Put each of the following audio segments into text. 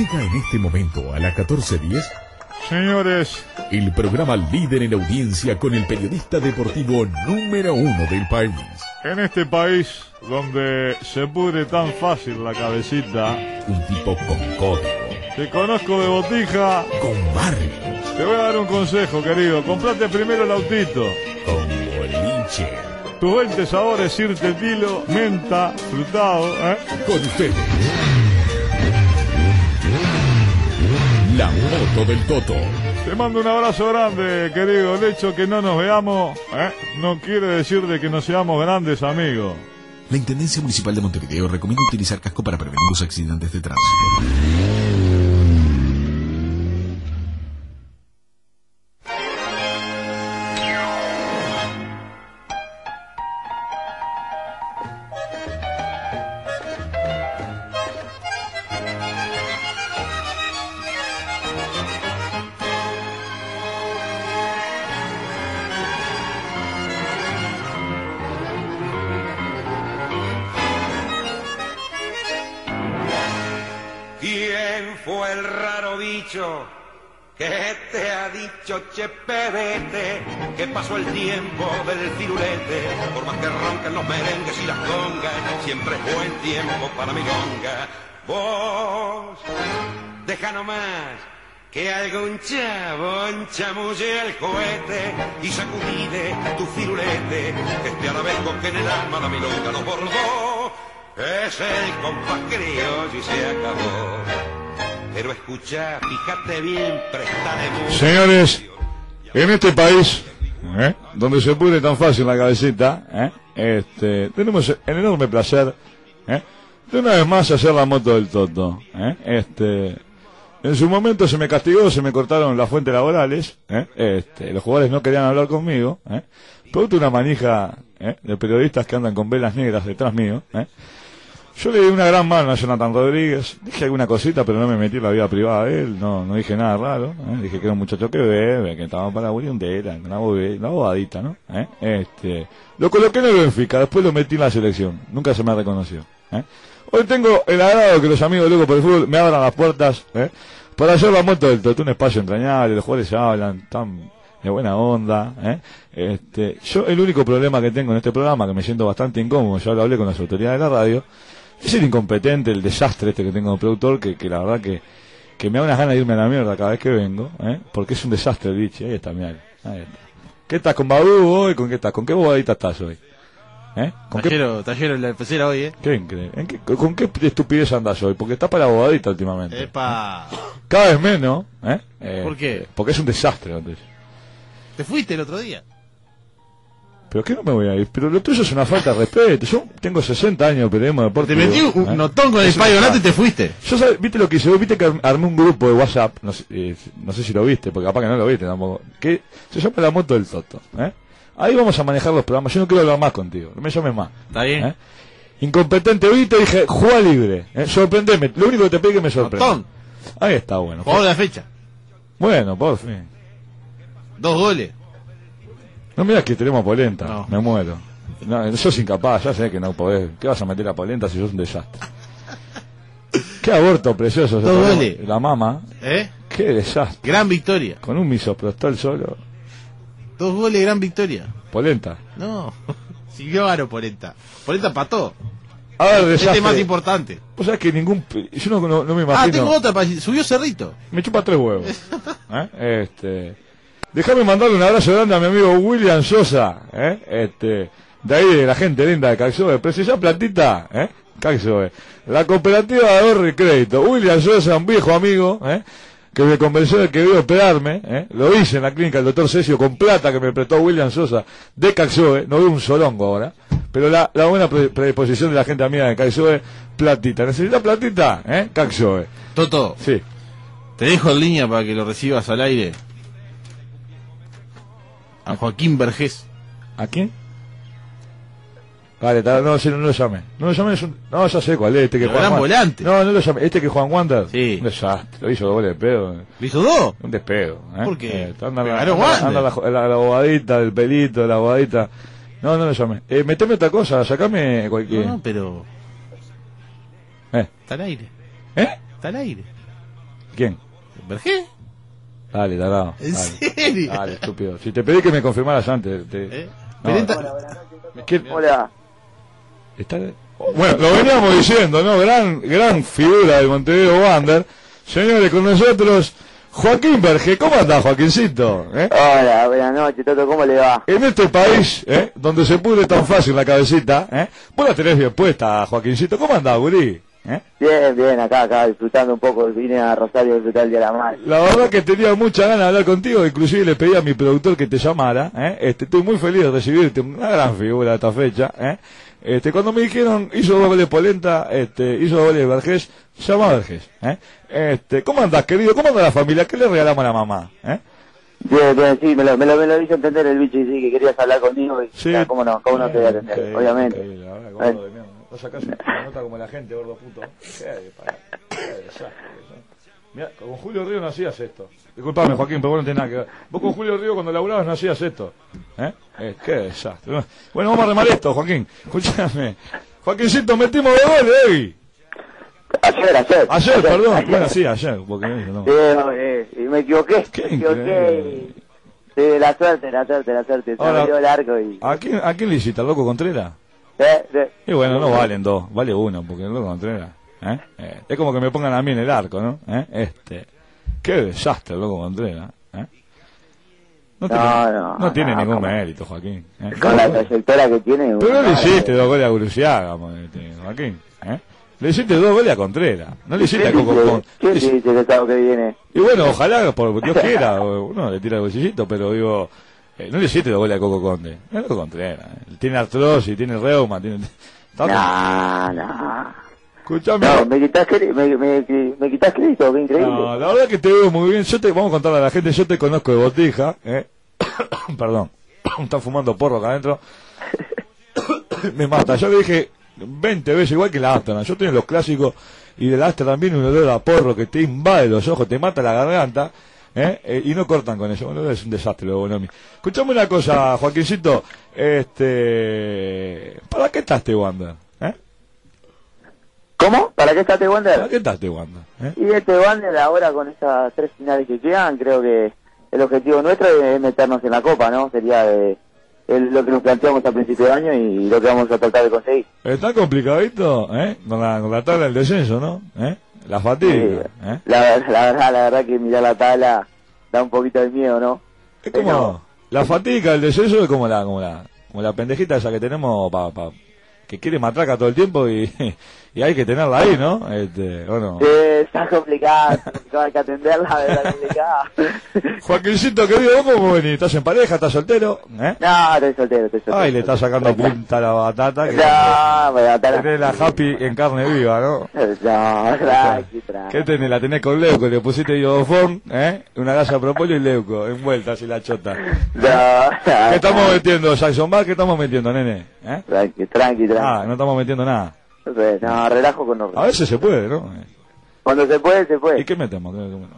Llega en este momento a las 14.10 Señores, el programa líder en audiencia con el periodista deportivo número uno del país. en este país donde se pudre tan fácil la cabecita, Un tipo con código, te conozco de botija, con barrio, te voy a dar un consejo, querido. Comprate primero el autito. con boliche. Tus 20 sabores, Sirte Tilo, menta, frutado, ¿eh? Con ustedes. La moto del Toto. Te mando un abrazo grande, querido. El hecho que no nos veamos, ¿eh? No quiere decir de que no seamos grandes amigos. La Intendencia Municipal de Montevideo recomienda utilizar casco para prevenir los accidentes de tránsito. Que te ha dicho chepebete que pasó el tiempo del firulete? Por más que ronquen los merengues y las congas, siempre es buen tiempo para mi gonga. Vos, deja nomás que algún chabón chamulle el cohete y sacudide tu firulete, este arabesco que en el alma la milonga nos bordó. Es el compás criollo y se acabó. Pero escucha, fíjate bien. Señores, en este país, ¿eh? donde se pudre tan fácil la cabecita, ¿eh? este, tenemos el enorme placer ¿eh? de una vez más hacer la moto del Toto. ¿eh? Este, en su momento se me castigó, se me cortaron las fuentes laborales, ¿eh? este, los jugadores no querían hablar conmigo, producto de una manija de periodistas que andan con velas negras detrás mío. Yo le di una gran mano a Jonathan Rodríguez, dije alguna cosita, pero no me metí en la vida privada de él, no, no dije nada raro, ¿eh? dije que era un muchacho que bebe, que estaba para la boliondera, una, una bobadita, ¿no? ¿Eh? Este, lo coloqué en el Benfica, después lo metí en la selección, nunca se me reconoció. ¿eh? Hoy tengo el agrado que los amigos locos por el fútbol me abran las puertas, ¿eh? para hacer la moto del Toto, un espacio entrañable, los jugadores hablan, tan de buena onda, ¿eh? Este, yo el único problema que tengo en este programa, que me siento bastante incómodo, ya lo hablé con las autoridades de la radio, es el incompetente, el desastre este que tengo como productor, que, que la verdad que, que me da unas ganas de irme a la mierda cada vez que vengo, ¿eh? porque es un desastre el bicho, ahí está, mirá, ahí está. ¿Qué estás con Badú hoy? ¿Con qué estás? ¿Con qué bobadita estás hoy? ¿Eh? ¿Con qué, Tallero, tallero en la pecera hoy, ¿eh? qué? ¿En qué- ¿Con qué estupidez andas hoy? Porque está para la bobadita últimamente. Epa. Cada vez menos, ¿eh? Eh, ¿Por qué? Porque es un desastre. Te fuiste el otro día. ¿Pero qué no me voy a ir? Pero lo tuyo es una falta de respeto. Yo tengo 60 años de periodismo Te deportivo. metí un ¿eh? notón con el payo desastre. y te fuiste. Yo sabe- viste lo que hice, viste que ar- armé un grupo de WhatsApp, no sé, eh, no sé si lo viste, porque capaz que no lo viste tampoco, que se llama La Moto del Toto, ¿eh? Ahí vamos a manejar los programas, yo no quiero hablar más contigo, no me llames más. ¿Está bien? ¿eh? Incompetente, hoy te dije, juega libre, ¿eh? sorprendeme, lo único que te es que me sorprenda. Notón. Ahí está, bueno. De la fecha. Bueno, por fin. Dos goles. No miras que tenemos polenta, No. me muero. No, sos incapaz, ya sé que no podés. ¿Qué vas a meter a polenta si sos un desastre? Qué aborto precioso. Tomó La mama, ¿Eh? qué desastre. Gran victoria. Con un misoprostol solo. Dos goles, gran victoria. Polenta. No. Siguió Aro Polenta. Polenta pató. A ver, Este desastre. es más importante. O sea que ningún... Yo no, no, no me Ah, imagino... tengo otra. pa- Subió Cerrito. Me chupa tres huevos. ¿Eh? Este... Déjame mandarle un abrazo grande a mi amigo William Sosa. ¿eh? Este... De ahí, de la gente linda de Caxoe. Precisa platita, ¿eh? Caxoe. La cooperativa de ahorro y crédito. William Sosa, un viejo amigo, ¿eh? Que me convenció de que debía operarme, ¿eh? Lo hice en la clínica del doctor Cesio con plata que me prestó William Sosa de Caxoe. No veo un solongo ahora. Pero la, la buena pre- predisposición de la gente amiga de Caxoe, platita. ¿Necesita platita? ¿Eh? Caxoe. Toto, Sí. te dejo en línea para que lo recibas al aire. A Joaquín Vergés. ¿A quién? Vale, no, no, lo llame. No lo llame, es un... No, ya sé cuál es, este que Juan gran Wan- volante. No, no lo llame. Este que Juan Wander. Sí. Un desastre. Lo hizo doble de pedo. ¿Lo hizo dos? Un despedo. ¿eh? ¿Por qué? Eh, anda, la, anda, anda la, la, la bobadita, el pelito, la bobadita. No, no lo llame. Eh, meteme otra cosa, sacame cualquier... No, no, pero Eh. está al aire. ¿Eh? Está al aire. ¿Quién? ¿Vergé? Dale, tarado. ¿En dale. serio? Dale, estúpido. Si te pedí que me confirmaras antes. Te... ¿Eh? No. Hola. Está- Bueno, lo veníamos diciendo, ¿no? Gran, gran figura del Montevideo Wander. Señores, con nosotros, Joaquín Berge. ¿Cómo anda, Joaquincito? ¿Eh? Hola, buenas noches, Toto, ¿cómo le va? En este país, ¿eh? donde se pudre tan fácil la cabecita, ¿eh? vos la tenés bien puesta, Joaquincito. ¿Cómo andás, gurí? ¿Eh? Bien, bien, acá, acá, disfrutando un poco. Vine a Rosario a disfrutar el Día de la Madre. La verdad que tenía mucha ganas de hablar contigo, inclusive le pedí a mi productor que te llamara, ¿eh? este, estoy muy feliz de recibirte, una gran figura esta fecha, ¿eh? este, cuando me dijeron hizo dos goles Polenta, este, hizo dos goles Vergés, llama a Vergés, ¿eh? este, ¿cómo andás querido? ¿Cómo anda la familia? ¿Qué le regalamos a la mamá? ¿eh? Bien, bien, sí, me lo, me lo, me lo hizo entender el bicho y sí, que querías hablar conmigo. Y, Sí. ya, ¿Cómo no? ¿Cómo no te voy a atender? Obviamente. No sacás una nota como la gente, gordo puto. Qué de- qué desastre. Mirá, con Julio Río no hacías esto. Disculpame, Joaquín, pero vos no tenés nada que ver. Vos con Julio Río cuando laburabas no hacías esto. ¿Eh? Eh, qué desastre. Bueno, vamos a remar esto, Joaquín. Escúchame. Joaquincito, metimos de goles hoy. Ayer, ayer. Ayer, perdón. Bueno, sí, ayer. Porque no. Sí, no, eh, y me equivoqué, Qué me equivoqué. y- Sí, la suerte, la suerte, la suerte. Se Ahora- me dio el arco y... ¿A quién, ¿A quién le hiciste? ¿Al loco Contreras? Y bueno, no valen dos, vale uno, porque loco Contreras. ¿eh? Eh, es como que me pongan a mí en el arco, ¿no? ¿Eh? Este. Qué desastre loco Contreras. ¿eh? No, No, tiene, no, no tiene no, ningún mérito, Joaquín. ¿eh? Con la trayectoria que tiene... Pero no le hiciste dos goles a Guruciaga, este, Joaquín. ¿eh? Le hiciste dos goles a Contreras. No le hiciste a ¿Quién Coco Con. Y bueno, ojalá, por Dios quiera, uno le tira el bolsillito, pero digo, eh, no le hiciste dos goles a Coco Conde. Es Coco Contreras. Tiene artrosis, tiene reuma, tiene... No, no. Escuchame. No, me quitas, me, me, me quitas crédito, qué increíble. No, la verdad que te veo muy bien. Yo te, vamos a contarle a la gente, yo te conozco de botija, ¿eh? Perdón, están fumando porro acá adentro. Me mata. Yo le dije 20 veces igual que la Astra. Yo tengo los clásicos y de la Astra también un olor a porro que te invade los ojos, te mata la garganta. ¿Eh? Eh, y no cortan con eso. Bueno, es un desastre lo Bonomi. Escuchame una cosa, Joaquincito. Este, ¿Para qué estás te Wander? ¿Eh? ¿Cómo? ¿Para qué está este ¿Para Wander? qué estás te Wander? ¿Eh? Y este Wander ahora con esas tres finales que quedan, creo que el objetivo nuestro es meternos en la Copa, ¿no? Sería de, el- lo que nos planteamos a principio de año y lo que vamos a tratar de conseguir. Está complicadito, ¿eh? Con la, con la tabla del descenso, ¿no? ¿Eh? La fatiga, ¿eh? La, la verdad, la verdad que mirar la tabla da un poquito de miedo, ¿no? Es como Pero- la fatiga, el descenso es como la, como la, como la pendejita esa que tenemos pa, pa- que quiere matraca todo el tiempo y, y hay que tenerla ahí, ¿no? Este, bueno. Eh, está complicado, hay que atenderla, está complicada. Joaquincito, querido, ¿vos cómo venís? ¿Estás en pareja? ¿Estás soltero? ¿Eh? No, estoy soltero, estoy soltero. Ay, le está sacando punta a la batata. Que No, me va a estar... tenés la happy en carne viva, ¿no? No, tranqui, tranqui. ¿Qué tenés? La tenés con leuco, le pusiste iodofón, ¿eh? Una gasa de propóleo y leuco, envuelta así la chota. No, no, ¿Qué estamos metiendo, Jackson Bar? ¿Qué estamos metiendo, nene? ¿Eh? Tranqui, tranqui, tranqui. Ah, no estamos metiendo nada. No, relajo con los... A veces se puede, ¿no? Cuando se puede, se ¿Y puede. metemos? ¿Qué metemos?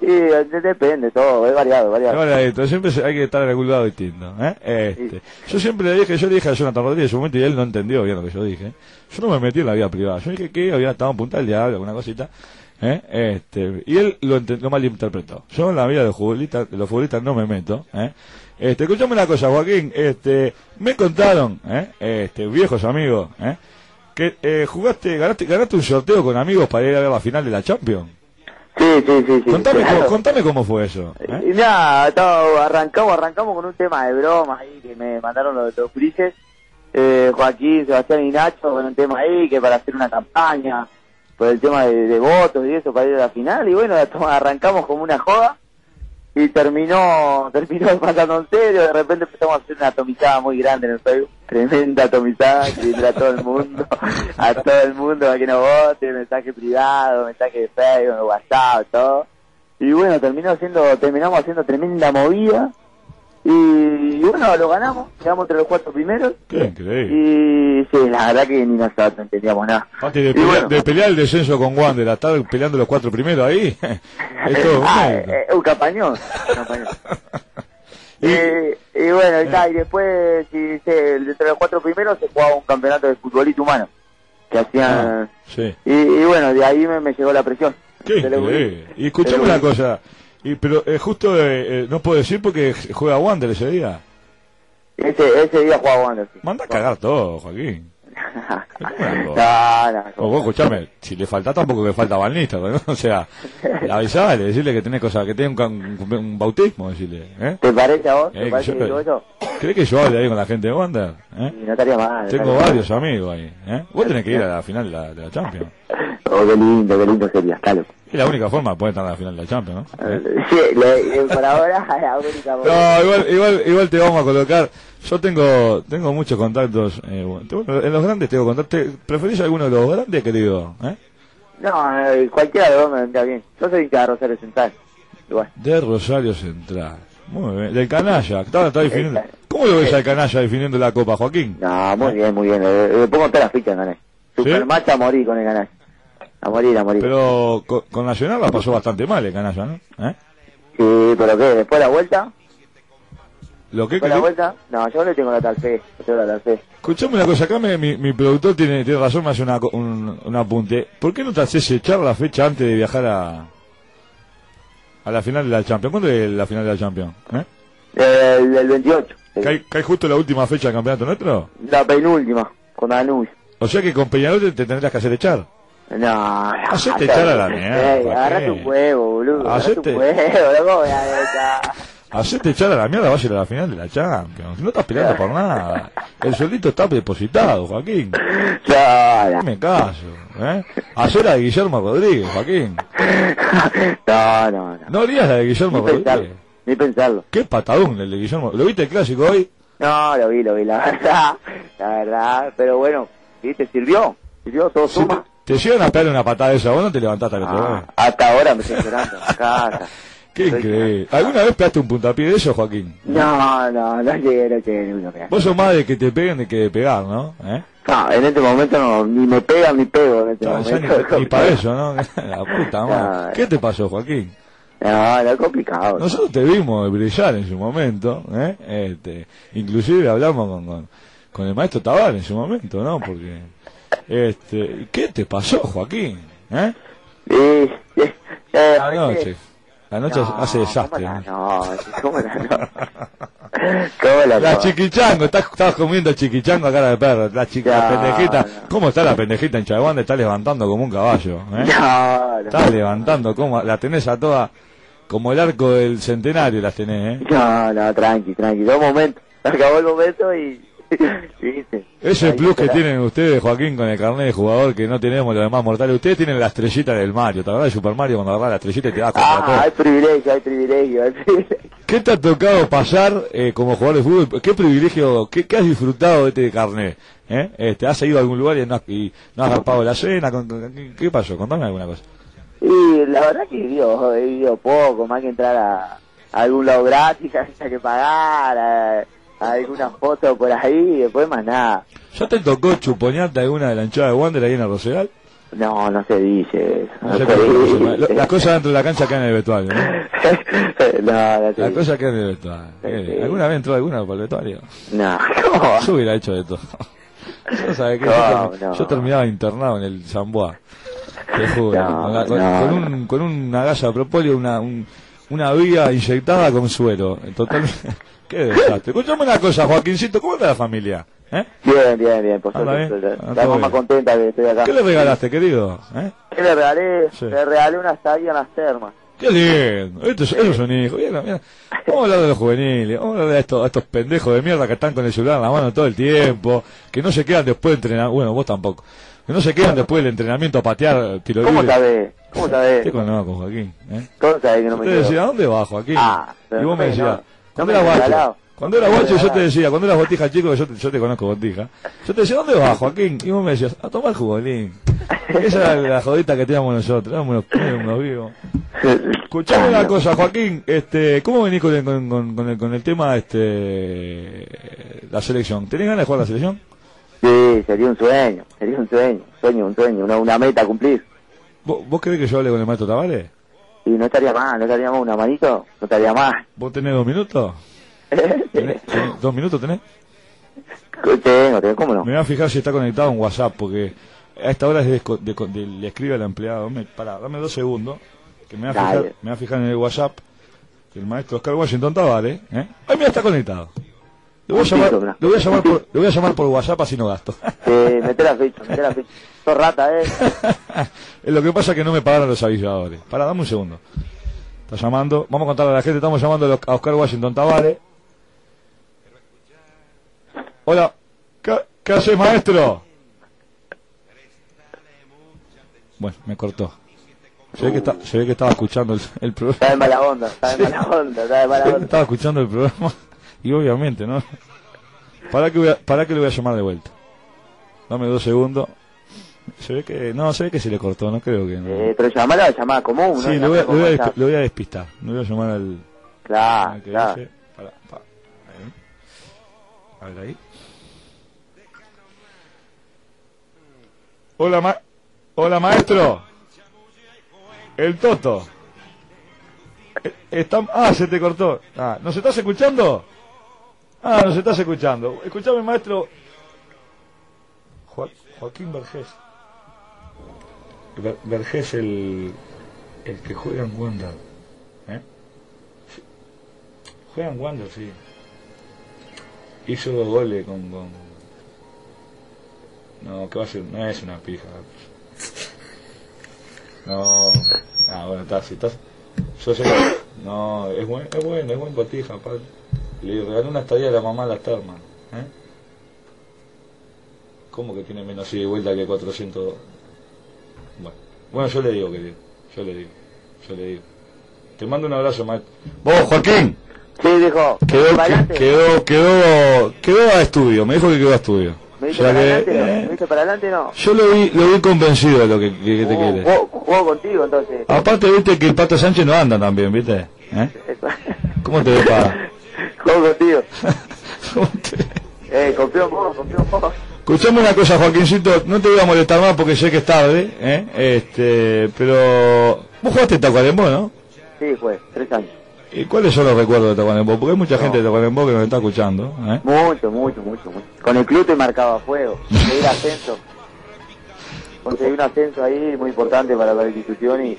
Sí, de- depende, todo, es variado, variado. Esto, siempre hay que estar en algún lado distinto. ¿eh? Este, Yo siempre le dije, yo le dije a Jonathan Rodríguez en un momento y él no entendió bien lo que yo dije. Yo no me metí en la vida privada. Yo dije que había estado en punta del diablo, alguna cosita. ¿eh? Este, y él lo, malinterpretó. Yo en la vida de, los futbolistas, de los futbolistas no me meto. ¿eh? Este, escuchame una cosa, Joaquín. Este, me contaron, ¿eh? este, viejos amigos, ¿eh? que eh, jugaste, ganaste, ganaste un sorteo con amigos para ir a ver la final de la Champions. Sí, sí, sí, sí. Contame, claro. cómo, contame cómo fue eso. ¿eh? Todo, arrancamos, arrancamos con un tema de broma ahí que me mandaron los, los grises, eh, Joaquín, Sebastián y Nacho, con un tema ahí que para hacer una campaña, por el tema de, de votos y eso para ir a la final, y bueno, arrancamos como una joda y terminó, terminó pasando en serio, de repente empezamos a hacer una atomizada muy grande en el Facebook, tremenda atomizada que entra a todo el mundo, a todo el mundo a que nos vote, mensaje privado, mensaje de Facebook, WhatsApp, todo. Y bueno, terminó haciendo, terminamos haciendo tremenda movida. Y, bueno, lo ganamos, quedamos entre los cuatro primeros. Qué increíble. Y sí, la verdad que ni nosotros no entendíamos nada. De pelear, bueno. de pelear el descenso con Wander, estar peleando los cuatro primeros ahí, es todo Ah, eh, un campañón. un campañón. Y- Eh, y bueno, y, y después, si se, entre los cuatro primeros, se jugaba un campeonato de futbolito humano. Que hacían. Ah, sí. Y, y bueno, de ahí me, me llegó la presión. ¿Qué increíble. Y escuchame una cosa. Y, pero eh, justo eh, eh, no puedo decir porque juega Wander ese día. Ese, ese día jugaba Wander. sí. Manda a cagar todo, Joaquín. no, no. O vos, escuchame, si le falta tampoco que falta balnista, ¿no? O sea, avisale, decirle que tenés cosas, que tiene un, can- un, bautismo, decirle, ¿eh? ¿Te parece a vos? Eh, ¿Te que parece yo- que eso? ¿Crees que yo hable ahí con la gente de Wander? ¿Eh? No estaría mal. Tengo estaría mal. varios amigos ahí, ¿eh? Vos tenés que ir a la final de la, de la Champions. Oh, qué lindo, qué lindo sería, loco. Es la única forma de poder estar en la final de la Champions, ¿no? ¿Eh? Sí, le- eh, por ahora la única No, igual, igual, igual te vamos a colocar. Yo tengo, tengo muchos contactos. Eh, bueno, en los grandes tengo contactos. ¿Preferís alguno de los grandes, querido? ¿Eh? No, eh, cualquiera de dos me vendría bien. Yo soy hincha de Rosario Central. Igual. De Rosario Central. Muy bien. Del canalla. Está, está definiendo. ¿Cómo lo ves al canalla definiendo la Copa, Joaquín? No, muy bien, muy bien. Le pongo todas las fichas en ganar. Super match a morir con el ganar. A morir, a morir. Pero con, con Nacional la pasó bastante mal el canalla, ¿no? ¿Eh? Sí, pero ¿qué? ¿Después de la vuelta? ¿Lo que, ¿Después de la vuelta? No, yo le tengo la tal fe. Tengo la tal fe. Escuchame una cosa, acá me- mi, mi productor tiene, tiene razón, me hace una, un, un apunte. ¿Por qué no te haces echar la fecha antes de viajar a, a la final de la Champions? ¿Cuándo es la final de la Champions? ¿Eh? El, el 28. ¿Cae, cae justo la última fecha del campeonato nuestro? La penúltima, con Danús. O sea que con Peñarol te, te tendrás que hacer echar. No, Hacete echar a la mierda, Ey, ¿pa' agarra tu huevo, boludo. Agarra tu Hacete- huevo, loco. voy a echar. Hacete echar a la mierda, vas a ir a la final de la Champions. No estás peleando por nada. El sueldito está depositado, Joaquín. No, no. Me caso, ¿eh? Hacer la de Guillermo Rodríguez, Joaquín. No, no, no. No harías la de Guillermo Ni pensarlo. Rodríguez. Ni pensarlo. Qué patadón el de Guillermo. ¿Lo viste el clásico hoy? No, lo vi, lo vi, la verdad. La verdad. Pero bueno, ¿viste? Sirvió. Sirvió, todo suma. Te llegan a pegar una patada de esa, vos no te levantaste a que te Ah, hasta ahora me estoy llorando. Qué increíble. ¿Alguna vez pegaste un puntapié de eso, Joaquín? No, no, no llegué, no llegué ni uno que Vos sos más de que te peguen de que de pegar, ¿no? ¿Eh? No, en este momento no, ni me pega ni pego en este momento. ni, ni para eso, ¿no? La puta madre. No. ¿Qué te pasó, Joaquín? No, no es complicado. Nosotros te vimos brillar en su momento, ¿eh? Este, inclusive hablamos con, con, con el maestro Tabar en su momento, ¿no? Porque, este, ¿qué te pasó, Joaquín? ¿Eh? Sí, sí. Eh, La noche. La noche No, hace desastre. ¿cómo la. ¿Cómo la la La chiquichango, estás, estás comiendo chiquichango a cara de perro. La, chica, la pendejita. no. ¿Cómo está la pendejita en Chaguán? Está levantando como un caballo. ¿eh? Está levantando, como la tenés a toda, como el arco del centenario las tenés, ¿eh? No, no, tranqui, tranqui. Dos momentos. Acabó el momento y... Ese plus que tienen ustedes, Joaquín, con el carnet de jugador que no tenemos los demás mortales. Ustedes tienen la estrellita del Mario, ¿te acordás de Super Mario cuando agarrás la estrellita y te das contra Ah, todo? hay privilegio, hay privilegio, hay privilegio. ¿Qué te ha tocado pasar eh, como jugador de fútbol? ¿Qué privilegio, qué, qué has disfrutado de este carnet? ¿Eh? Este, ¿Has ido a algún lugar y no has, y no has agarpado la cena? ¿Qué, qué pasó? Contame alguna cosa. Y la verdad que he vivido poco, más que entrar a, a algún lado gratis, había que pagar, a alguna foto por ahí, y después más nada. ¿Ya te tocó chuponearte alguna de la hinchada de Wander ahí en el Rosedal? No, no se dice. No se dice. Las cosas dentro de la cancha quedan en el vestuario, ¿no? Las cosas quedan en el vestuario. Eh, Sí. ¿Alguna vez entró alguna por el vestuario? No, ¿cómo? Yo hubiera hecho de todo. Yo, sabés que yo, terminaba internado en el Zamboa. Te juro. Con, la- con- un, con una gasa de propóleo, una, un- una vía inyectada con suero. Totalmente. Qué desastre. Escuchame una cosa, Joaquincito, ¿cómo está la familia? ¿Eh? Bien, bien, bien, por Anda suerte. bien, anda La bien. contenta que estoy acá. ¿Qué le regalaste, querido? ¿Eh? ¿Qué le regalé? Sí. Le regalé una estadía en las termas. Qué lindo. Estos, esos son hijos. Mira, mira. Vamos a hablar de los juveniles. Vamos a hablar de estos, estos pendejos de mierda que están con el celular en la mano todo el tiempo. Que no se quedan después de entrenar. Bueno, vos tampoco. Que no se quedan después del entrenamiento a patear tiro ¿Cómo libre. sabés? ¿Cómo sabés? Te conozco, Joaquín. ¿eh? ¿Cómo sabés que no me decía, ¿a dónde vas, Joaquín? Ah, y vos me decías, no- me guacho, cuando era guacho yo te decía, cuando eras botija chico, yo te, yo te conozco botija, yo te decía, ¿dónde vas, Joaquín? Y vos me decías, a tomar jugolín. Esa era la jodita que teníamos nosotros, éramos unos, unos vivos. Escuchame una cosa, Joaquín, este, ¿cómo venís con el, con, con- con el, con el tema, este, la selección? ¿Tenés ganas de jugar la selección? Sí, sería un sueño, sería un sueño, sueño, un sueño, una, una meta a cumplir. ¿Vos, vos querés que yo hable con el maestro Tavares? Y no estaría mal, no estaría mal una manito, no estaría mal. ¿Vos tenés dos minutos? ¿Tenés- tenés- ¿Dos minutos tenés? tengo, tengo, ¿cómo no? Me voy a fijar si está conectado en WhatsApp, porque a esta hora es de, de- de- le escribe al empleado, me, para, dame dos segundos, que me voy a, Dale. fijar, me voy a fijar en el WhatsApp, que el maestro Oscar Washington Tavares, ¿eh? Ay, mira, está conectado. Le voy, a llamar, le, voy a llamar por, le voy a llamar por WhatsApp así no gasto. Sí, meté la ficha, meté la ficha. Sos rata, eh. Lo que pasa es que no me pagaron los avisadores. Para, dame un segundo. Está llamando, vamos a contarle a la gente, estamos llamando a Oscar Washington Tavares. Hola, ¿qué, qué haces, maestro? Bueno, me cortó. Se ve que, está- se ve que estaba escuchando el, el programa. Está de mala onda, está de mala onda, está de mala onda. Estaba escuchando el programa y obviamente, ¿no? ¿Para que, voy a- para que le voy a llamar de vuelta? Dame dos segundos. Se ve que, no, se ve que se le cortó, no creo que no. Eh, pero llamar a la llamada común, ¿no? Sí, le voy, a, voy a, le voy a despistar. Le voy a llamar al, Claro, al que claro. dice. Para, para, ahí. A ver ahí. Hola, ma Hola, maestro. El Toto. Eh, está- Ah, se te cortó. Ah, ¿nos estás escuchando? Ah, nos estás escuchando. Escuchame, maestro. Jo- Joaquín Vergés. Ver- Vergés, el, el que juega en Wander. ¿Eh? Juega en Wander, sí. Hizo dos goles con, con... No, que va a ser? No es una pija. No. Ah, bueno, está, si estás... Yo sé. No, es buen, es bueno, es buen botija, padre. Le regaló una estadía a la mamá a la Terman. ¿eh? ¿Cómo que tiene menos ida y vuelta que 400? Bueno, bueno, yo le digo, querido. Yo le digo. Yo le digo. Te mando un abrazo, maestro. Vos, Joaquín. Sí, dijo. Quedó, quedó, quedó, quedó a estudio. Me dijo que quedó a estudio. ¿Me O viste sea para que, adelante? no? eh, ¿Me viste para adelante no? yo lo vi, lo vi convencido de lo que, que- que te Jugó- quiere. jugó- Jugó contigo entonces. Aparte, viste que el Pato Sánchez no anda también, ¿viste? ¿Eh? ¿Cómo te depara? Jugó ¿Cómo te- Eh, confió en vos, confió en vos. Escuchame una cosa, Joaquincito, no te voy a molestar más porque sé que es tarde, ¿eh? Este, pero vos jugaste Tacuarembó, ¿no? Sí, fue, tres años. ¿Y cuáles son los recuerdos de Tacuarembó? Porque hay mucha gente de Tacuarembó que nos está escuchando, ¿eh? Mucho, mucho, mucho, mucho. Con el club te marcaba fuego. Conseguir ascenso. Conseguir un ascenso ahí muy importante para la institución y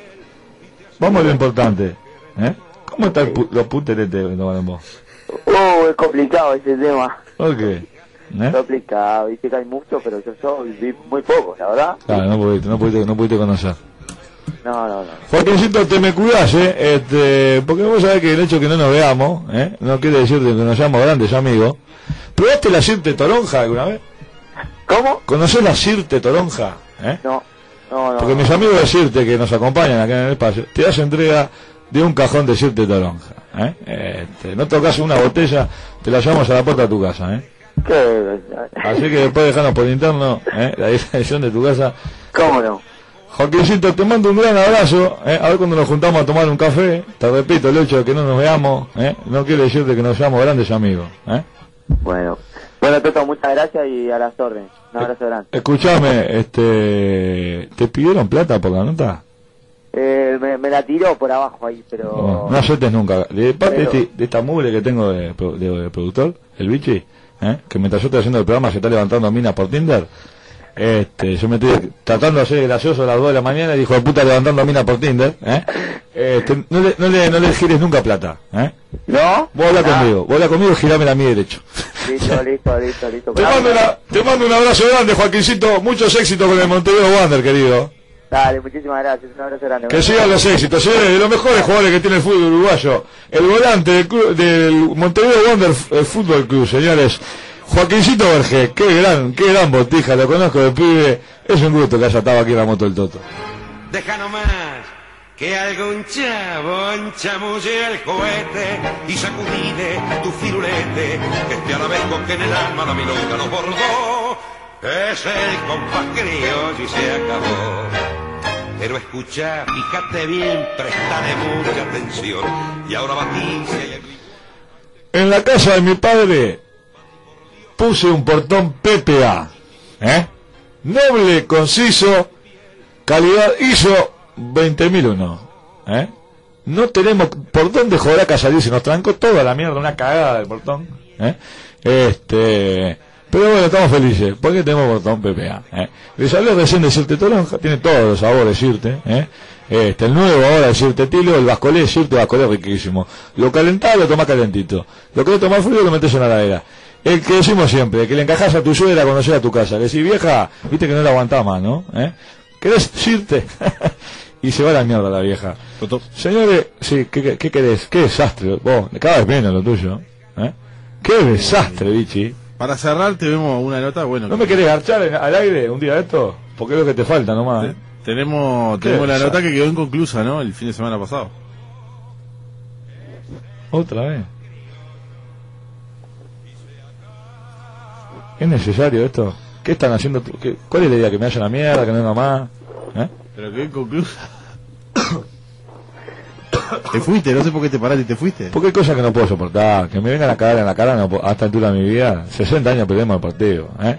Vamos a lo importante, ¿eh? ¿Cómo están pu- los puteretes de Tacuarembó? Oh, es complicado ese tema. ¿Por qué? ¿Eh? Complicado, dice que hay mucho, pero yo, yo viví muy poco, la verdad. Claro, no pudiste, no pudiste, no pudiste conocer. No, no, no. Joaquincito, te me cuidás, ¿eh? Este, porque vos sabés que el hecho de que no nos veamos, ¿eh? No quiere decir que nos seamos grandes amigos. ¿Probaste la Sirte Toronja alguna vez? ¿Cómo? ¿Conocés la Sirte Toronja? ¿Eh? No, no, no. Porque mis amigos de Sirte que nos acompañan acá en el espacio, te das entrega de un cajón de Sirte Toronja. ¿eh? Este, no tocas una botella, te la llevamos a la puerta de tu casa. ¿eh? ¿Qué? Así que después dejanos por interno ¿eh? la dirección de tu casa. ¿Cómo no? Joaquincito, te mando un gran abrazo. ¿eh? A ver cuando nos juntamos a tomar un café. Te repito, el hecho de que no nos veamos ¿eh? no quiere decir de que nos seamos grandes amigos. ¿eh? Bueno. Bueno, Toto, muchas gracias y a las órdenes. Un abrazo grande. Escuchame, este, ¿te pidieron plata por la nota? Eh, me, me la tiró por abajo ahí, pero... No, no aceptes nunca. De parte de, este- de esta mugre que tengo de, de- de productor, el bichi, ¿eh? que mientras yo estoy haciendo el programa se está levantando mina por Tinder, este, yo me estoy tratando de hacer gracioso a las 2 de la mañana y dijo de puta levantando mina por Tinder, ¿eh? Este, no, le, no, le, no le gires nunca plata, ¿eh? ¿No? Vos habla Ah, conmigo, vos habla conmigo y girame a mi derecho. Listo, listo, listo, listo. Te mando, una- te mando un abrazo grande, Joaquincito, muchos éxitos con el Montevideo Wander, querido. Dale, muchísimas gracias. Un abrazo grande. Que sigan los éxitos, señores, de los mejores jugadores que tiene el fútbol uruguayo. El volante del, club- del Montevideo Wonder eh, Fútbol Club, señores. Joaquincito Vergé, qué gran, qué gran botija, lo conozco de pibe. Es un gusto que haya estado aquí en la moto del Toto. Deja nomás que algún chavo chamulle el cohete y sacudide tu firulete, que este a la vez que en el alma la milonga nos bordó. Es el compás criollo y se acabó. Pero escucha, fíjate bien, prestale mucha atención. Y ahora baticia y el... En la casa de mi padre puse un portón PPA, ¿eh? Noble, conciso, calidad ISO 20001, ¿eh? No tenemos por dónde joder a salir, se nos trancó toda la mierda, una cagada del portón, ¿eh? Este, Pero bueno, estamos felices, porque tenemos botón PPA. ¿eh? Les hablé recién de Sirte Toronja, tiene todos los sabores Sirte. ¿eh? Este, el nuevo ahora es Sirte Tilo, el Vascolé, Sirte Vascolé riquísimo. Lo calentado lo tomás calentito. Lo que lo tomás frío lo metes en la heladera. El que decimos siempre, que le encajas a tu suegra cuando llega a tu casa. Le decís, vieja, viste que no la aguantás más, ¿no? ¿Eh? ¿Querés Sirte? y se va a la mierda la vieja. Toto. Señores, sí, ¿qué, qué, qué querés? ¿Qué desastre? Vos, cada vez menos lo tuyo. ¿eh? ¿Qué desastre, bichi? Para cerrar, te vemos una nota. Bueno, ¿No me querés garchar en- al aire un día de esto? Porque es lo que te falta nomás. ¿eh? tenemos, ¿Qué? tenemos la nota que quedó inconclusa, ¿no? El fin de semana pasado. Otra vez. ¿Es necesario esto? ¿Qué están haciendo? qué- ¿Cuál es la idea? ¿Que me haya la mierda? ¿Que no venga más? ¿Eh? Pero quedó inconclusa. Te fuiste, no sé por qué te paraste y te fuiste. Porque hay cosas que no puedo soportar. Que me vengan a cagar en la cara no a esta altura de mi vida. 60 años perdemos el partido. ¿eh?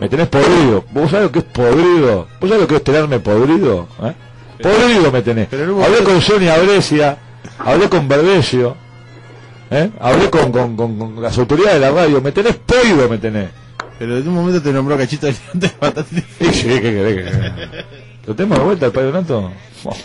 Me tenés podrido. ¿Vos sabés lo que es podrido? ¿Vos sabés lo que es tenerme podrido? ¿eh? Podrido me tenés. Hablé con Sonia Brescia. Hablé con Verdesio. ¿eh? Hablé con, con, con, con las autoridades de la radio. Me tenés podrido, me tenés. Pero en un momento te nombró cachito de Batati. Sí, sí, ¿qué querés? ¿Lo tenemos de vuelta el padre Donato? Oh.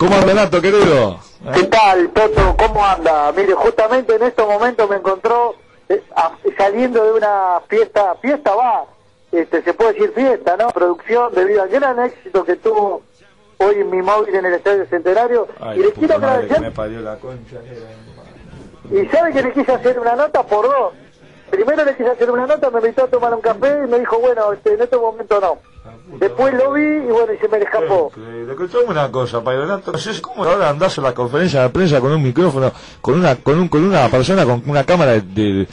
¿Cómo anda Nato, querido? ¿Eh? ¿Qué tal, Toto? ¿Cómo anda? Mire, justamente en estos momentos me encontró eh, a- saliendo de una fiesta, fiesta va, este, se puede decir fiesta, ¿no? Producción debido al gran éxito que tuvo hoy en mi móvil en el Estadio Centenario. Ay, y le quiero agradecer, me parió la concha. y sabe que le quise hacer una nota por dos. Primero le quise hacer una nota, me invitó a tomar un café y me dijo, bueno, este, en este momento no. Después lo vi y bueno, y se me le escapó. Le escuchame una cosa, sé cómo ahora andás en la conferencia de prensa con un micrófono, con una con un, con una persona con una cámara de, de-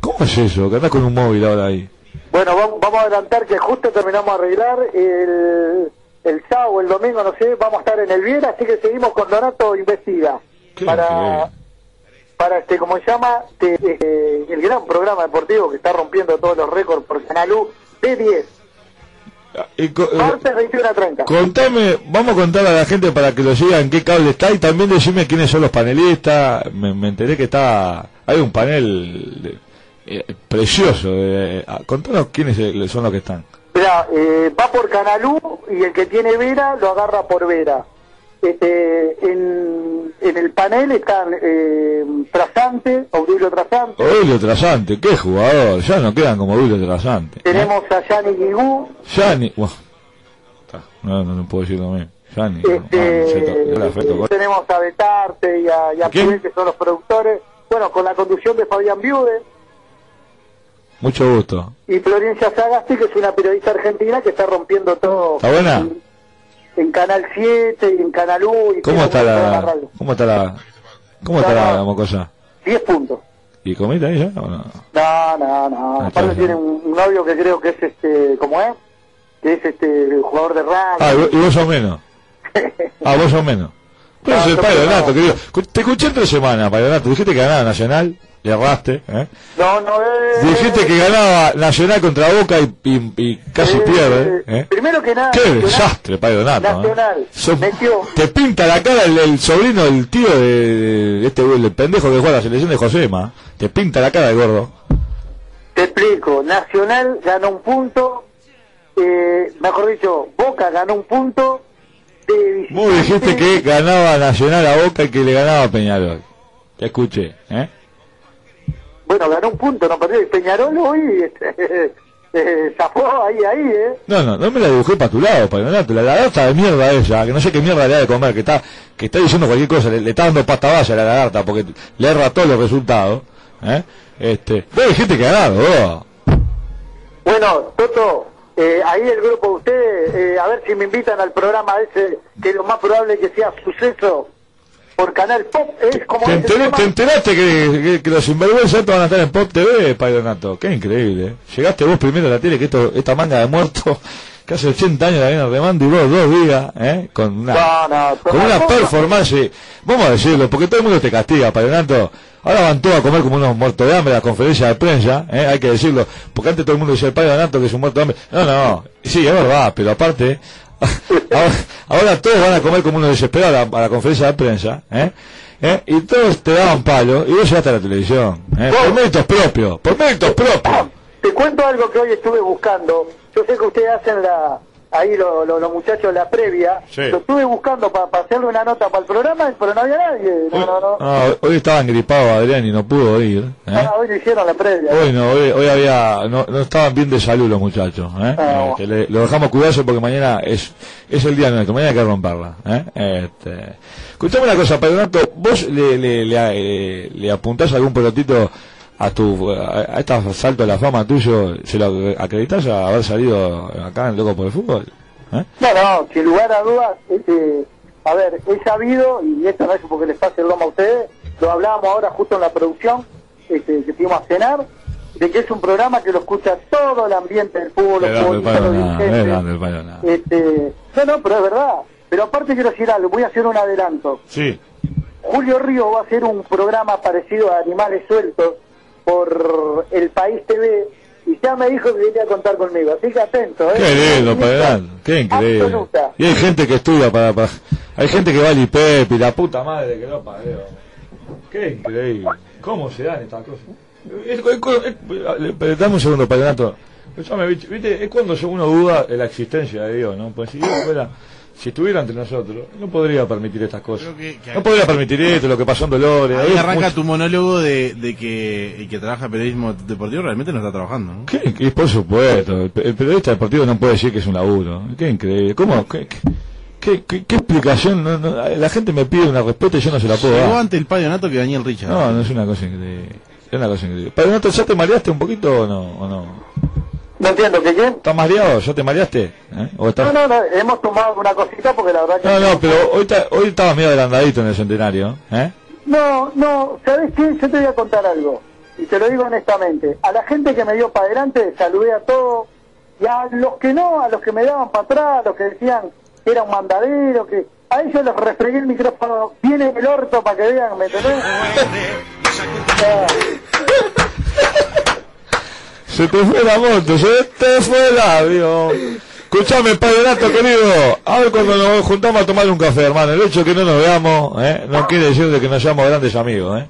¿Cómo es eso? Que andás con un móvil ahora ahí. Bueno, vamos, vamos a adelantar que justo terminamos de arreglar el, el sábado el domingo, no sé, vamos a estar en el Viera, así que seguimos con Donato Investiga. Qué para, increíble. para este, como se llama, te- eh, el gran programa deportivo que está rompiendo todos los récords por Canal U, B10, Y eh, martes 21 a 30. Contame, vamos a contar a la gente para que lo siga en qué cable está y también decime quiénes son los panelistas. Me, me enteré que está, hay un panel eh, precioso. eh, contanos quiénes eh, son los que están. Mirá, eh, va por Canal U y el que tiene Vera lo agarra por Vera. Este, en, en el panel están eh, Trasante, Aurelio Trasante, Aurelio Trasante, qué jugador, ya no quedan como Aurelio Trasante. ¿eh? tenemos a Yanni Guigú, está, no, no, no puedo decir lo mismo. Yani, este, ah, tenemos a Betarte y a, y a ¿Quién? Pibel, que son los productores, bueno, con la conducción de Fabián Viude mucho gusto. y Florencia Sagasti, que es una periodista argentina que está rompiendo todo ¿Está buena? en, en Canal 7 y en Canal U. Y ¿Cómo está la, cómo está la, cómo está la, la mocosa? 10 puntos. ¿Y comiste ahí ya o no? No, no, no. Ah, Aparte tiene un, un novio que creo que es este, ¿cómo es? Que es este jugador de Ah, y rugby. vos- y vos sos menos. Ah, vos sos menos. Pero No, es el querido. Te escuché tres semanas, Padre Donato. Dijiste que ganaba Nacional, le erraste. ¿eh? no, no es. Dijiste que ganaba Nacional contra Boca y, y- y casi Eh, pierde. ¿eh? Primero que nada. Qué Nacional- desastre, Padre Donato. ¿eh? Nacional. Te pinta la cara el, el sobrino del tío de, de este el pendejo que juega a la selección de Josema. Te pinta la cara el gordo. Te explico. Nacional ganó un punto. Eh, mejor dicho, Boca ganó un punto. De. Vos dijiste que ganaba Nacional a Boca y que le ganaba a Peñarol. Te escuché, ¿eh? Bueno, ganó un punto, no perdió. Y Peñarol hoy este, eh, zafó ahí, ahí, ¿eh? No, no, no me la dibujé para tu lado, para Donato. La lagarta de mierda esa, que no sé qué mierda le da de comer, que está, que está diciendo cualquier cosa, le, le está dando pasta vaya a la lagarta porque le erra todos los resultados. ¿eh? Este, vos dijiste que ganado, vos. Bueno, Toto, eh, ahí el grupo de ustedes, eh, a ver si me invitan al programa ese, que lo más probable que sea suceso por Canal Pop, es como ¿Te, es el enteré- tema- te enteraste que, que- que los sinvergüenzas van a estar en Pop TV, Padre Donato? Qué increíble. ¿eh? Llegaste vos primero a la tele, que esto, esta manga de muerto, que hace 80 años la viene remando y vos dos días, ¿eh? Con una, No, no, con una no, performance, vamos a decirlo, porque todo el mundo te castiga, Padre Donato. Ahora van todos a comer como unos muertos de hambre a las conferencias de prensa, ¿eh? hay que decirlo, porque antes todo el mundo decía el Padre Donato que es un muerto de hambre. No, no, sí, es verdad, pero aparte, ahora, ahora todos van a comer como unos desesperados a la, a la conferencia de prensa, ¿eh? ¿eh? y todos te daban palo, y vos llegaste a la televisión, ¿eh? por méritos propios, por méritos propios. Te cuento algo que hoy estuve buscando. Yo sé que ustedes hacen la ahí lo- lo- los muchachos la previa. Sí. Lo estuve buscando para hacerle una nota para el programa, pero no había nadie. No, no, no. Ah, hoy- hoy estaba gripado Adrián y no pudo ir. ¿eh? Ah, hoy lo hicieron la previa. Hoy no, hoy, hoy había, no, no estaban bien de salud los muchachos. ¿eh? Ah, Este, le- lo dejamos cuidarse porque mañana es, es el día nuestro, mañana hay que romperla. ¿eh? Este, escuchame una cosa, Patronato, vos le, le, le, eh, le apuntás algún pelotito a tu a, a este salto a la fama tuyo, ¿se lo acreditas a haber salido acá en Loco por el Fútbol? ¿Eh? No, no, sin lugar a dudas, este, a ver, he sabido, y esto no es porque les pase el lomo a ustedes, lo hablábamos ahora justo en la producción, este, que fuimos a cenar, de que es un programa que lo escucha todo el ambiente del fútbol, los futbolistas. Este, no, no, pero es verdad. Pero aparte quiero decir algo, voy a hacer un adelanto. Sí. Julio Río va a hacer un programa parecido a Animales Sueltos por El País TV y ya me dijo que quería contar conmigo, así que atento, ¿eh? Qué lindo, qué increíble. Absoluta. Y hay gente que estudia para, para- hay gente que va al IPEP y la puta madre que lo. Qué increíble. ¿Cómo se dan estas cosas? Es- es- es- es- dame un segundo, Patronato. Escuchame, viste, viste, es cuando uno duda de la existencia de Dios, ¿no? Pues si Dios fuera, si estuviera entre nosotros, no podría permitir estas cosas. Creo que- que- No podría permitir esto, lo que pasó en Dolores. Ahí arranca mucho- tu monólogo de, de que el que trabaja en periodismo deportivo realmente no está trabajando, ¿no? ¿Qué? Por supuesto, el, pe- el periodista deportivo no puede decir que es un laburo. Qué increíble. ¿Cómo? ¿Qué, qué, qué- qué- explicación? No, no, la gente me pide una respuesta y yo no se la puedo Llegó dar. ante el padre Nato que Daniel Richard. No, no es una cosa increíble. Es una cosa increíble. Te, ¿ya te mareaste un poquito o no? ¿O no? No entiendo, ¿que quién? ¿Estás mareado? ¿Ya te mareaste? ¿Eh? ¿O estás... No, no, no, hemos tomado una cosita porque la verdad que... No, no, pero hoy, ta- hoy estabas medio adelantadito en el centenario. ¿eh? No, no, ¿sabes qué? Yo te voy a contar algo, y te lo digo honestamente. A la gente que me dio para adelante, saludé a todos, y a los que no, a los que me daban para atrás, a los que decían que era un mandadero, que a ellos les refregué el micrófono bien en el orto para que vean, ¿me entendés? Ah, Se te fue la moto, se te fue el avión. Escuchame, Padrenato querido, a ver cuando nos juntamos a tomar un café, hermano. El hecho de que no nos veamos, ¿eh? no quiere decir de que nos seamos grandes amigos, ¿eh?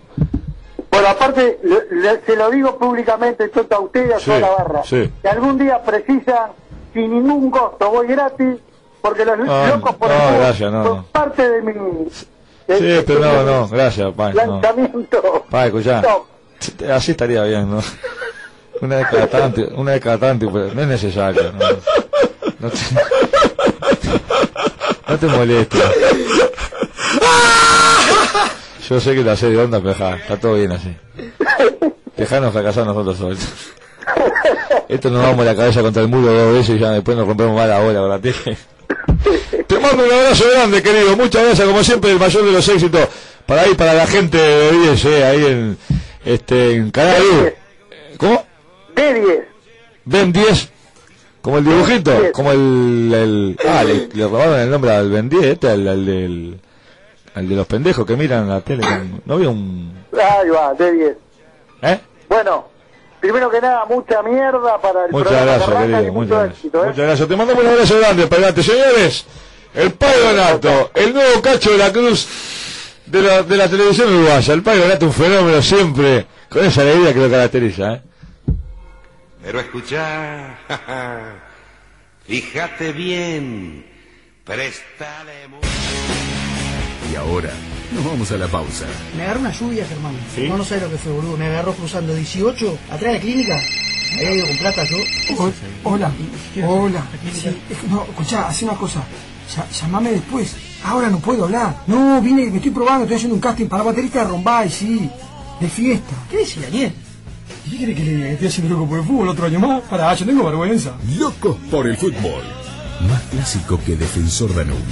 Bueno, aparte, le- le- se lo digo públicamente, Toto, a usted y a Sí, toda la barra. sí. Que algún día precisan, sin ningún costo, voy gratis, porque los No, locos por no, el gracias, no, son no. parte de mi... de- Sí, pero no, no, gracias, pa, no. lanzamiento. Pa, escuchá. No, Así estaría bien, ¿no? Una vez cada una vez cada pero no es necesario, ¿no? Te, no te molestes. Yo sé que la sé de onda, pero dejá, está todo bien así. Dejanos fracasar nosotros solos. Esto nos damos la cabeza contra el muro dos veces y ya después nos rompemos mal ahora, ¿verdad? Te mando un abrazo grande, querido. Muchas gracias, como siempre, el mayor de los éxitos para ahí, para la gente de 10, eh, ahí en, este, en Canal. ¿Cómo? De 10. Ben 10. Como el dibujito, como el, el ah, le, le robaron el nombre al Ben 10, este, al, al del, al de los pendejos que miran la tele, con- no había un, Ahí va, de 10. ¿eh? Bueno, primero que nada, mucha mierda para el Muchas gracias, querido, mucho muchas gracias. éxito, ¿eh? Muchas gracias. Te mandamos un abrazo grande, pegate. Señores, el Padre Donato, el nuevo cacho de la cruz de la, de la televisión uruguaya. El Padre Donato, un fenómeno siempre, con esa alegría que lo caracteriza, ¿eh? Pero escucha, fíjate bien, préstale mucho. Y ahora, nos vamos a la pausa. Me agarró una lluvia, Germán. No, no sabes lo que fue, boludo. Me agarró cruzando 18, atrás de la clínica. Me había ido con plata yo. Hola, hola. Sí, es- no, escuchá, hace una cosa. Ya- llamame después. Ahora no puedo hablar. No, vine, me estoy probando, estoy haciendo un casting para baterista de Rombay, sí. De fiesta. ¿Qué decía, Daniel? ¿Y qué querés que le estoy haciendo loco por el fútbol otro año más? Pará, yo tengo vergüenza. Locos por el fútbol. Más clásico que Defensor Danubio.